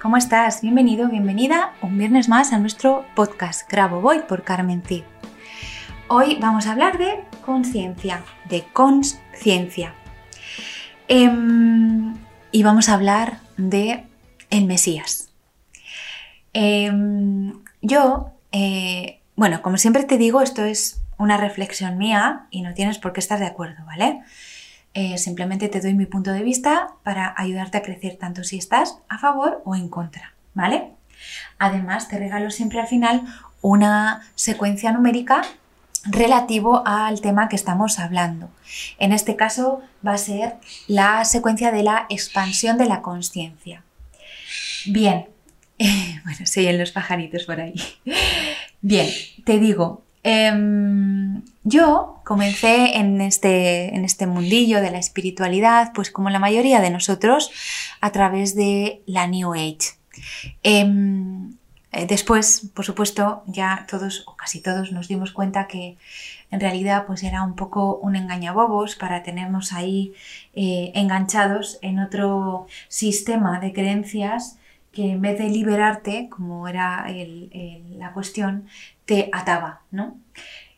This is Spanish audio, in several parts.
¿Cómo estás? Bienvenido, bienvenida un viernes más a nuestro podcast Grabo Voy por Carmen Cid. Hoy vamos a hablar de conciencia, de conciencia. Em, y vamos a hablar de el Mesías. Em, yo, eh, bueno, como siempre te digo, esto es una reflexión mía y no tienes por qué estar de acuerdo, ¿vale? Eh, simplemente te doy mi punto de vista para ayudarte a crecer tanto si estás a favor o en contra, ¿vale? Además, te regalo siempre al final una secuencia numérica relativo al tema que estamos hablando. En este caso va a ser la secuencia de la expansión de la conciencia. Bien, bueno, se oyen los pajaritos por ahí. Bien, te digo, em, yo comencé en este, en este mundillo de la espiritualidad, pues como la mayoría de nosotros, a través de la New Age. Em, eh, después, por supuesto, ya todos o casi todos nos dimos cuenta que en realidad pues era un poco un engañabobos para tenernos ahí eh, enganchados en otro sistema de creencias que en vez de liberarte, como era la cuestión, te ataba, ¿no?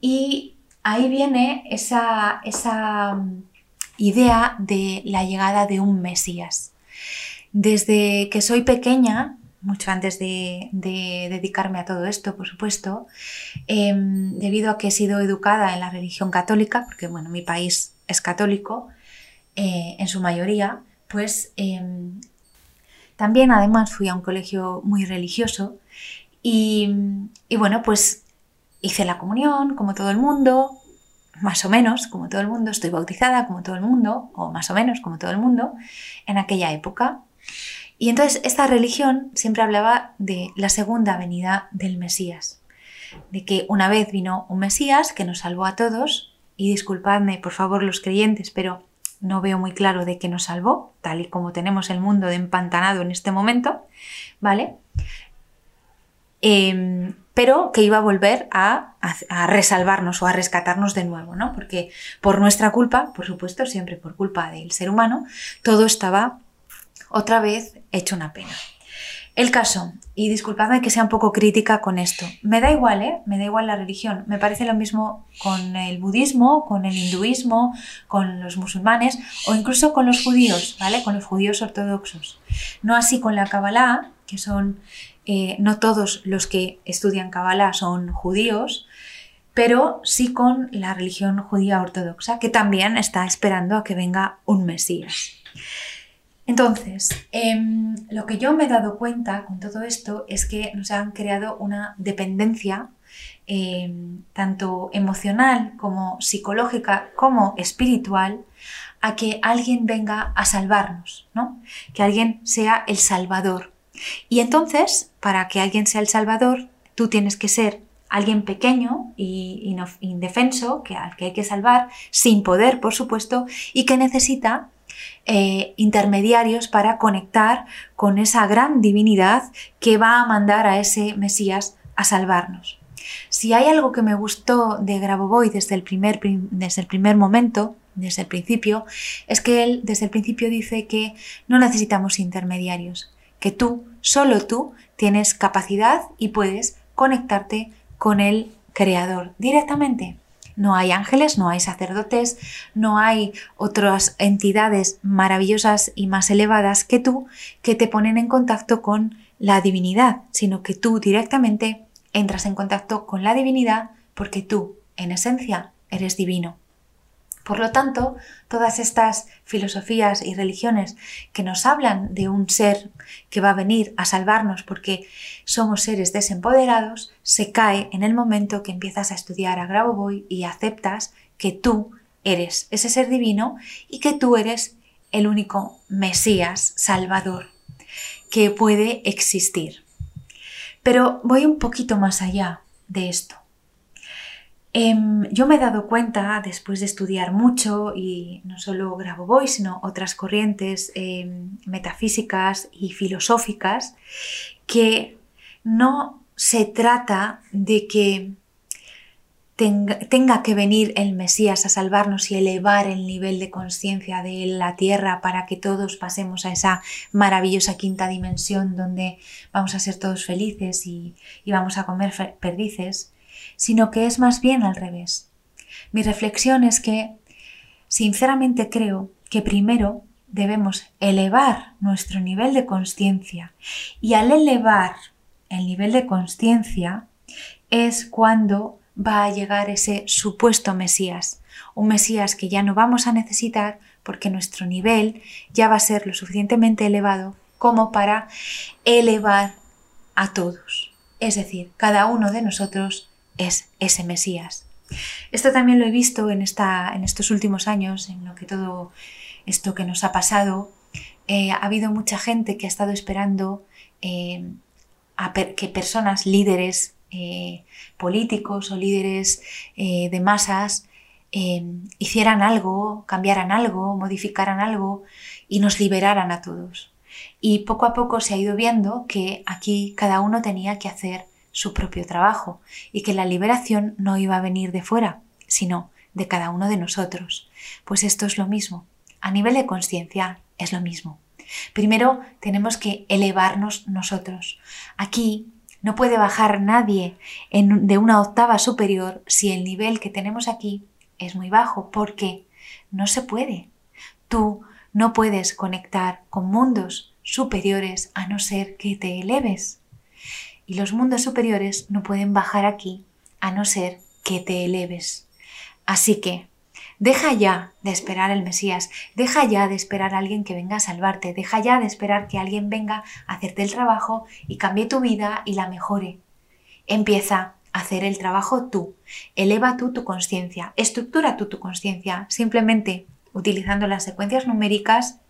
Y ahí viene esa, esa mm, idea de la llegada de un Mesías. Desde que soy pequeña, mucho antes de, dedicarme a todo esto, por supuesto, em, debido a que he sido educada en la religión católica, porque bueno, mi país es católico eh, en su mayoría, pues em, también además fui a un colegio muy religioso y, bueno, pues hice la comunión como todo el mundo, más o menos como todo el mundo, estoy bautizada como todo el mundo, o más o menos como todo el mundo, en aquella época. Y entonces esta religión siempre hablaba de la segunda venida del Mesías, de que una vez vino un Mesías que nos salvó a todos, y disculpadme por favor los creyentes, pero no veo muy claro de qué nos salvó, tal y como tenemos el mundo de empantanado en este momento, ¿vale? Em, pero que iba a volver a, a, resalvarnos o a rescatarnos de nuevo, ¿no? Porque por nuestra culpa, por supuesto, siempre por culpa del ser humano, todo estaba otra vez hecho una pena. El caso, y disculpadme que sea un poco crítica con esto, me da igual, ¿eh? Me da igual la religión, me parece lo mismo con el budismo, con el hinduismo, con los musulmanes o incluso con los judíos, ¿vale? Con los judíos ortodoxos. No así con la Kabbalah, que son, eh, no todos los que estudian Kabbalah son judíos, pero sí con la religión judía ortodoxa, que también está esperando a que venga un Mesías. Entonces, em, lo que yo me he dado cuenta con todo esto es que nos han creado una dependencia em, tanto emocional como psicológica como espiritual a que alguien venga a salvarnos, ¿no? Que alguien sea el salvador. Y entonces, para que alguien sea el salvador, tú tienes que ser alguien pequeño y indefenso, que, al que hay que salvar, sin poder, por supuesto, y que necesita eh, intermediarios para conectar con esa gran divinidad que va a mandar a ese Mesías a salvarnos. Si hay algo que me gustó de Grabovoi desde el primer, desde el primer momento, desde el principio, es que él desde el principio dice que no necesitamos intermediarios, que tú, solo tú, tienes capacidad y puedes conectarte con el creador directamente. No hay ángeles, no hay sacerdotes, no hay otras entidades maravillosas y más elevadas que tú que te ponen en contacto con la divinidad, sino que tú directamente entras en contacto con la divinidad porque tú, en esencia, eres divino. Por lo tanto, todas estas filosofías y religiones que nos hablan de un ser que va a venir a salvarnos porque somos seres desempoderados, se cae en el momento que empiezas a estudiar a Grabovoi y aceptas que tú eres ese ser divino y que tú eres el único Mesías Salvador que puede existir. Pero voy un poquito más allá de esto. Em, yo me he dado cuenta, después de estudiar mucho, y no solo Grabovoi, sino otras corrientes em, metafísicas y filosóficas, que no se trata de que tenga, que venir el Mesías a salvarnos y elevar el nivel de conciencia de la tierra para que todos pasemos a esa maravillosa quinta dimensión donde vamos a ser todos felices y vamos a comer perdices, sino que es más bien al revés. Mi reflexión es que, sinceramente creo que primero debemos elevar nuestro nivel de conciencia y al elevar el nivel de conciencia es cuando va a llegar ese supuesto Mesías, un Mesías que ya no vamos a necesitar porque nuestro nivel ya va a ser lo suficientemente elevado como para elevar a todos. Es decir, cada uno de nosotros es ese Mesías. Esto también lo he visto en, esta, en estos últimos años, en lo que todo esto que nos ha pasado. Eh, ha habido mucha gente que ha estado esperando eh, que personas, líderes eh, políticos o líderes de masas, hicieran algo, cambiaran algo, modificaran algo y nos liberaran a todos. Y poco a poco se ha ido viendo que aquí cada uno tenía que hacer su propio trabajo y que la liberación no iba a venir de fuera, sino de cada uno de nosotros. Pues esto es lo mismo. A nivel de conciencia es lo mismo. Primero tenemos que elevarnos nosotros. Aquí no puede bajar nadie de una octava superior si el nivel que tenemos aquí es muy bajo, porque no se puede. Tú no puedes conectar con mundos superiores a no ser que te eleves y los mundos superiores no pueden bajar aquí a no ser que te eleves. Así que, deja ya de esperar al Mesías, deja ya de esperar a alguien que venga a salvarte, deja ya de esperar que alguien venga a hacerte el trabajo y cambie tu vida y la mejore. Empieza a hacer el trabajo tú, eleva tú tu conciencia, estructura tú tu conciencia, simplemente utilizando las secuencias numéricas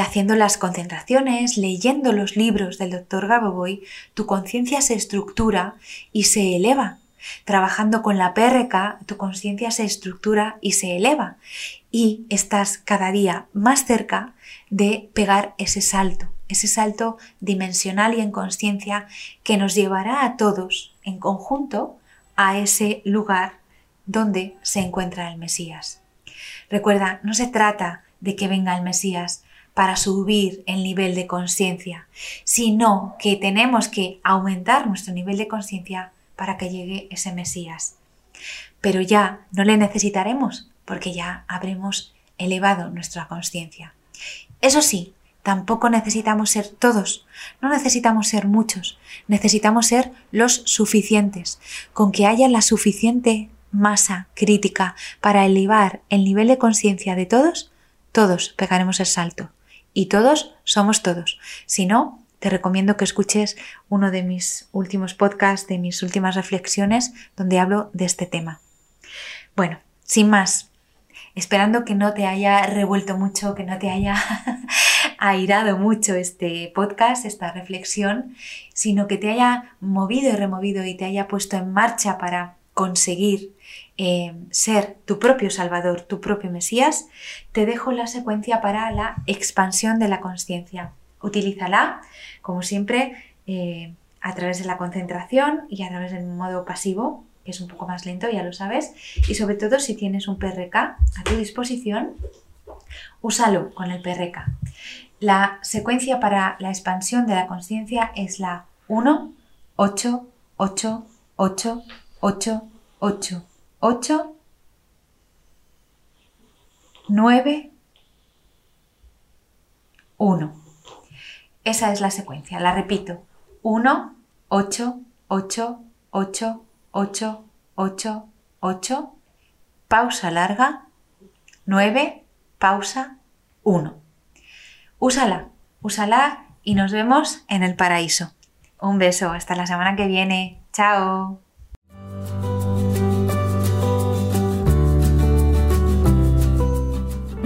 haciendo las concentraciones, leyendo los libros del doctor Gaboboy, tu conciencia se estructura y se eleva. Trabajando con la PRK, tu conciencia se estructura y se eleva. Y estás cada día más cerca de pegar ese salto, ese salto dimensional y en conciencia que nos llevará a todos en conjunto a ese lugar donde se encuentra el Mesías. Recuerda, no se trata de que venga el Mesías, para subir el nivel de conciencia, sino que tenemos que aumentar nuestro nivel de conciencia para que llegue ese Mesías. Pero ya no le necesitaremos porque ya habremos elevado nuestra conciencia. Eso sí, tampoco necesitamos ser todos, no necesitamos ser muchos, necesitamos ser los suficientes, con que haya la suficiente masa crítica para elevar el nivel de conciencia de todos, todos pegaremos el salto y todos somos todos. Si no, te recomiendo que escuches uno de mis últimos podcasts, de mis últimas reflexiones, donde hablo de este tema. Bueno, sin más, esperando que no te haya revuelto mucho, que no te haya airado mucho este podcast, esta reflexión, sino que te haya movido y removido y te haya puesto en marcha para conseguir eh, ser tu propio Salvador, tu propio Mesías, te dejo la secuencia para la expansión de la conciencia. Utilízala, como siempre, eh, a través de la concentración y a través del modo pasivo, que es un poco más lento, ya lo sabes. Y sobre todo si tienes un PRK a tu disposición, úsalo con el PRK. La secuencia para la expansión de la conciencia es la 1, 8, 8, 8, 8, 8, 8, 9, 1. Esa es la secuencia, la repito. 1, 8, 8, 8, 8, 8, 8, pausa larga, 9, pausa, 1. Úsala, úsala y nos vemos en el paraíso. Un beso, hasta la semana que viene. Chao.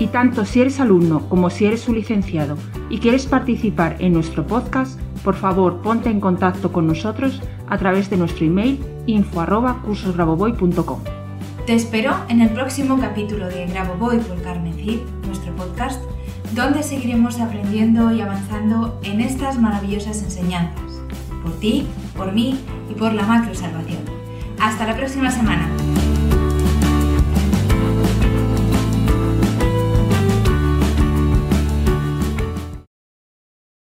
Y tanto si eres alumno como si eres un licenciado y quieres participar en nuestro podcast, por favor ponte en contacto con nosotros a través de nuestro email info@cursosgraboboy.com. Te espero en el próximo capítulo de Grabovoi por Carmen Cid, nuestro podcast, donde seguiremos aprendiendo y avanzando en estas maravillosas enseñanzas, por ti, por mí y por la macro salvación. Hasta la próxima semana.